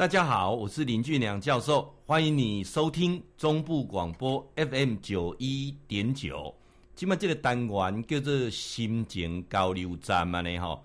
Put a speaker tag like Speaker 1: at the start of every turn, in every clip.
Speaker 1: 大家好，我是林俊良教授，欢迎你收听中部广播 FM 九一点九。今麦这个单元叫做心情交流站嘛呢吼。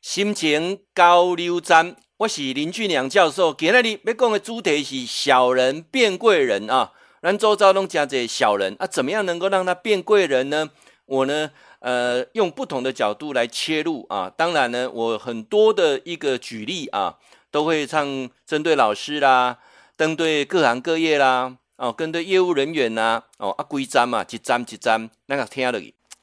Speaker 1: 心情交流站，我是林俊良教授。今日你要讲的主题是小人变贵人啊。咱周遭拢讲这小人啊，怎么样能够让他变贵人呢？我呢，呃，用不同的角度来切入啊。当然呢，我很多的一个举例啊。都会唱针对老师啦，针对各行各业啦，哦，针对业务人员呐，哦，啊，规章嘛，一章一章，那个听了。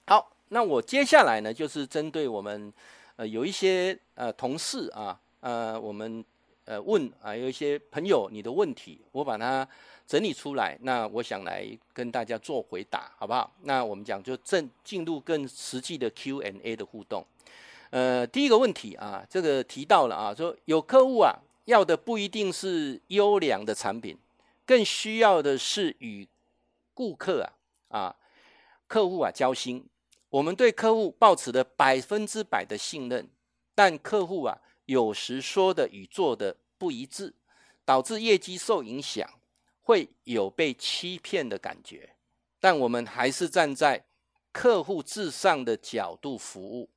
Speaker 1: 好，那我接下来呢，就是针对我们呃有一些呃同事啊，呃，我们呃问啊，有一些朋友你的问题，我把它整理出来，那我想来跟大家做回答，好不好？那我们讲就正进入更实际的 Q&A 的互动。呃，第一个问题啊，这个提到了啊，说有客户啊要的不一定是优良的产品，更需要的是与顾客啊啊客户啊交心。我们对客户抱持的百分之百的信任，但客户啊有时说的与做的不一致，导致业绩受影响，会有被欺骗的感觉。但我们还是站在客户至上的角度服务。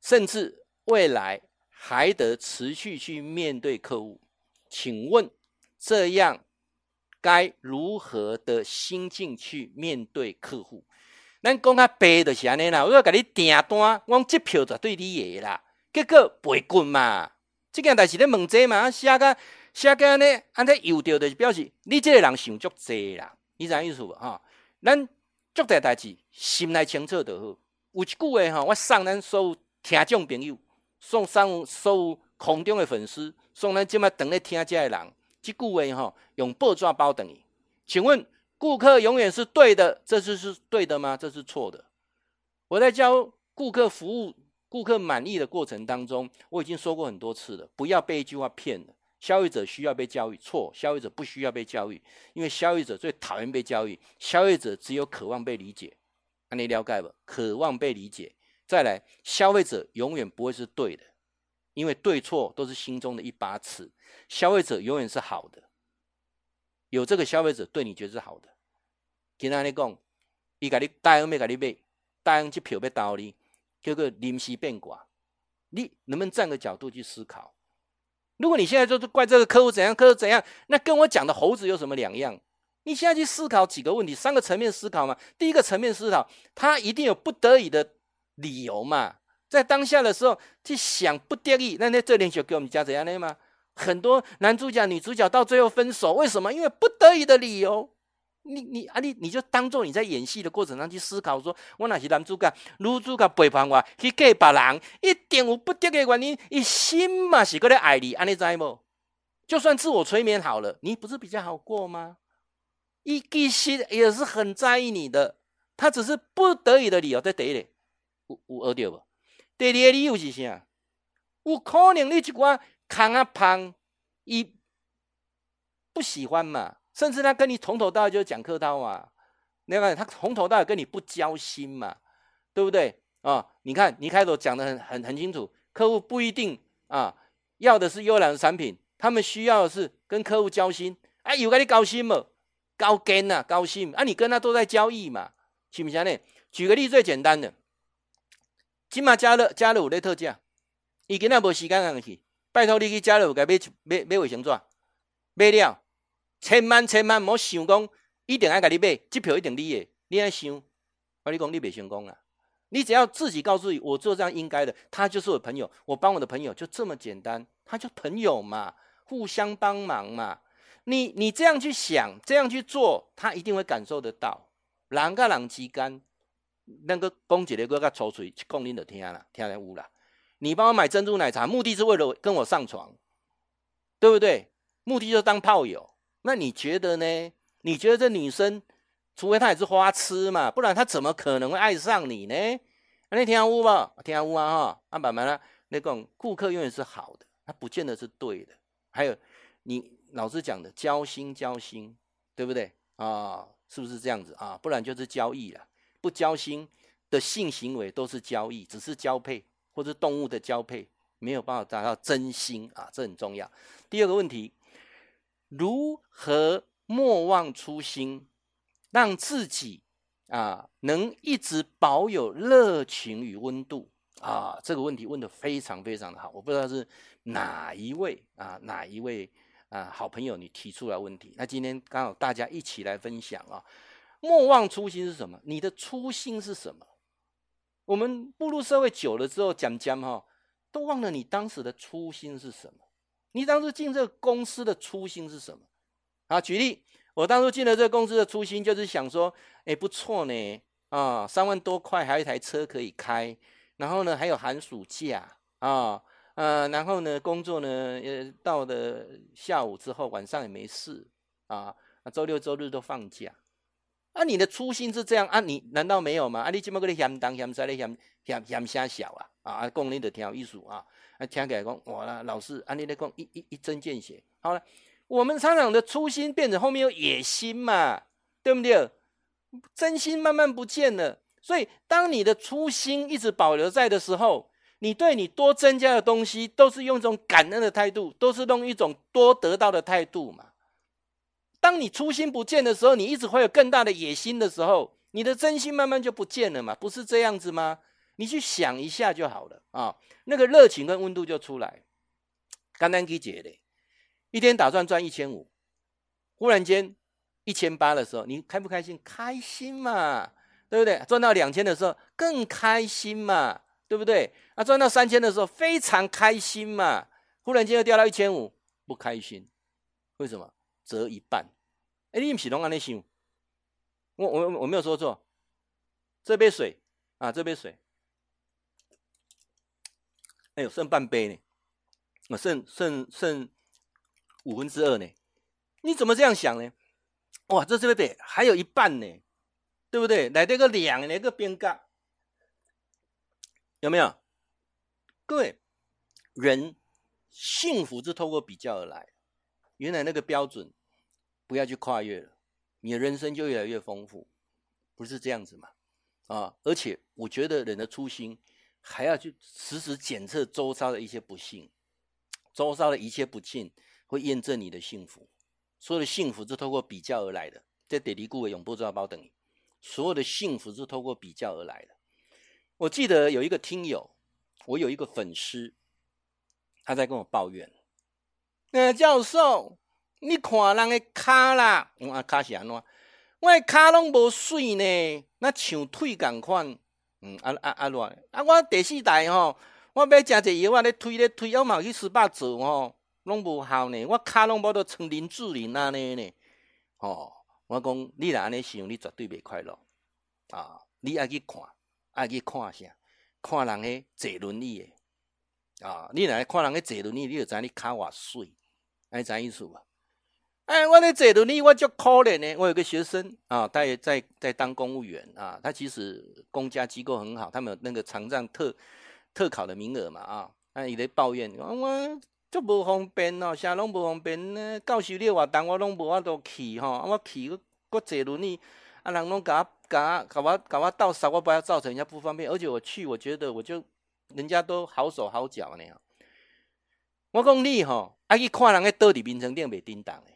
Speaker 1: 甚至未来还得持续去面对客户，请问这样该如何的心境去面对客户？咱讲较白的是安尼啦，我要给你订单，我这票就对你的啦，结果赔滚嘛。这件代志咧问这嘛，写个写个呢，安尼有着就是表示你这个人想足济啦，你知影意思无？哈，咱做代代志心内清楚就好。有一句话哈，我送咱所有。听众朋友，送上所有空中的粉丝，送咱今麦等咧听这的人，这句话哈，用报纸包等于。请问，顾客永远是对的，这次是对的吗？这是错的。我在教顾客服务、顾客满意的过程当中，我已经说过很多次了，不要被一句话骗了。消费者需要被教育，错，消费者不需要被教育，因为消费者最讨厌被教育，消费者只有渴望被理解。那你了解不？渴望被理解。再来，消费者永远不会是对的，因为对错都是心中的一把尺。消费者永远是好的，有这个消费者对你觉得是好的。今天你讲，伊甲你答应要甲你买，答应这票要到你，叫做临时变卦。你能不能站个角度去思考？如果你现在就是怪这个客户怎样，客户怎样，那跟我讲的猴子有什么两样？你现在去思考几个问题，三个层面思考嘛。第一个层面思考，他一定有不得已的。理由嘛，在当下的时候去想不得已，那那这点就给我们讲怎样的吗？很多男主角、女主角到最后分手，为什么？因为不得已的理由。你你啊你你就当做你在演戏的过程中去思考说，我哪是男主角，女主角背叛我去嫁别人，一点有不得已的原因。一心嘛是过来爱你，安尼知无？就算自我催眠好了，你不是比较好过吗？一其实也是很在意你的，他只是不得已的理由在第一点。有有学到无？第二个理由是啥？有可能你一寡扛啊胖，伊不喜欢嘛，甚至他跟你从头到尾就讲客套嘛。你看他从头到尾跟你不交心嘛，对不对啊、哦？你看你开头讲得很很很清楚，客户不一定啊要的是优良的产品，他们需要的是跟客户交心。啊，有跟你交心吗？交根呐，交心啊，你跟他都在交易嘛，是不是呢？举个例最简单的。今嘛家乐家乐有咧特价，伊今仔无时间让去，拜托你去家乐有该买买买卫生纸，买了，千万千万莫想讲一定爱甲你买，这票一定你的，你爱想，我你讲你袂成功啊！你只要自己告诉你，我做这样应该的，他就是我朋友，我帮我的朋友就这么简单，他就朋友嘛，互相帮忙嘛。你你这样去想，这样去做，他一定会感受得到，人甲人之间。那个公姐的哥哥抽水，讲你就听了，听来无啦。你帮我买珍珠奶茶，目的是为了跟我上床，对不对？目的就是当炮友。那你觉得呢？你觉得这女生，除非她也是花痴嘛，不然她怎么可能会爱上你呢？那你听无吧？听无啊哈。啊，慢慢啦，那种顾客永远是好的，他不见得是对的。还有你老师讲的交心交心，对不对啊？是不是这样子啊？不然就是交易了。交心的性行为都是交易，只是交配或者动物的交配，
Speaker 2: 没有办法达到真心啊，这很重要。第二个问题，如何莫忘初心，让自己啊能一直保有热情与温度啊？这个问题问得非常非常的好，我不知道是哪一位啊，哪一位啊好朋友你提出来问题。那今天刚好大家一起来分享啊，莫忘初心是什么？你的初心是什么？我们步入社会久了之后，讲讲哈，都忘了你当时的初心是什么？你当初进这个公司的初心是什么？啊，举例，我当初进了这个公司的初心就是想说，哎，不错呢，啊，三万多块还有一台车可以开，然后呢还有寒暑假啊，呃，然后呢工作呢，呃，到了下午之后晚上也没事啊，周六周日都放假。啊，你的初心是这样啊？你难道没有吗？啊，你这么个的嫌东嫌西的嫌嫌嫌啥小啊？啊，讲你的挺有意思啊？啊，听起来讲哇，老师啊，你来讲一一一针见血。好了，我们常常的初心变成后面有野心嘛，对不对？真心慢慢不见了。所以，当你的初心一直保留在的时候，你对你多增加的东西，都是用一种感恩的态度，都是用一种多得到的态度嘛。当你初心不见的时候，你一直会有更大的野心的时候，你的真心慢慢就不见了嘛，不是这样子吗？你去想一下就好了啊，那个热情跟温度就出来。刚刚给姐的，一天打算赚一千五，忽然间一千八的时候，你开不开心？开心嘛，对不对？赚到两千的时候更开心嘛，对不对？啊，赚到三千的时候非常开心嘛，忽然间又掉到一千五，不开心，为什么？折一半，哎，你不是拢安尼想？我我我没有说错。这杯水啊，这杯水，哎呦，剩半杯呢，我剩剩剩五分之二呢。你怎么这样想呢？哇，这这杯杯还有一半呢，对不对？来这个两，来个边角，有没有？各位，人幸福是透过比较而来，原来那个标准。不要去跨越了，你的人生就越来越丰富，不是这样子嘛？啊！而且我觉得人的初心还要去时时检测周遭的一些不幸，周遭的一切不幸会验证你的幸福。所有的幸福是透过比较而来的，在得离顾为永不知道包等你所有的幸福是透过比较而来的。我记得有一个听友，我有一个粉丝，他在跟我抱怨，那教授。你看人的脚啦，我啊脚是安怎？我的脚拢无水呢，那像腿共款。嗯，啊啊啊乱！啊，我第四代吼，我买诚济药，我咧推咧推，我嘛去斯巴做吼，拢无效呢。我脚拢无得像林志玲安尼呢。吼，我讲你若安尼想，你绝对袂快乐。啊，你爱去看，爱去看啥？看人个坐轮椅的。啊，你若看人个坐轮椅，你就知你脚偌水，安尼知意思无？哎，我的这轮椅我就可怜呢。我有个学生啊，他也在在当公务员啊。他其实公家机构很好，他们有那个残障特特考的名额嘛啊。他也在抱怨，我就不方便哦，啥拢不方便呢。教授你活动我拢无法度去哈，我去我坐轮椅，啊人拢甲我甲我甲我甲我倒杀，我不要造成人家不方便。而且我去，我觉得我就人家都好手好脚呢。我讲你吼，爱去看人个倒伫眠床顶袂叮当的。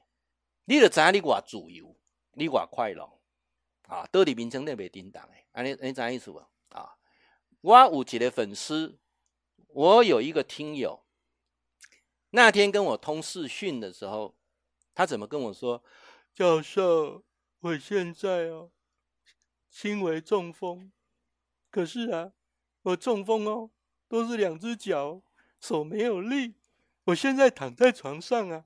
Speaker 2: 你就知影你偌自由，你偌快乐啊！倒伫眠床顶袂叮当诶，安尼安尼知意思无？啊，我有一个粉丝，我有一个听友，那天跟我通视讯的时候，他怎么跟我说？教授，我现在哦，轻微中风，可是啊，我中风哦，都是两只脚，手没有力，我现在躺在床上啊，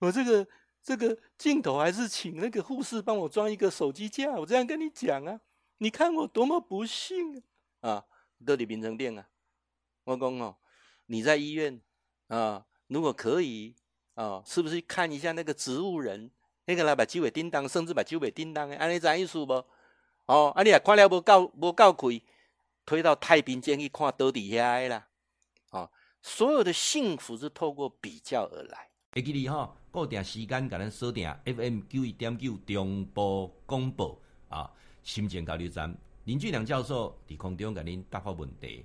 Speaker 2: 我这个。这个镜头还是请那个护士帮我装一个手机架，我这样跟你讲啊，你看我多么不幸啊！啊，到底变成电啊？我公哦，你在医院啊，如果可以啊，是不是看一下那个植物人，那个来把机尾叮当，甚至把机尾叮当的，安尼知意思不？哦，啊你也看了无够无够亏，推到太平间去看到底下的啦。啊，所有的幸福是透过比较而来。会记你哈，固定时间，甲咱锁定 FM 九一点九中波广播啊，心情交流站林俊良教授伫空中甲恁答复问题。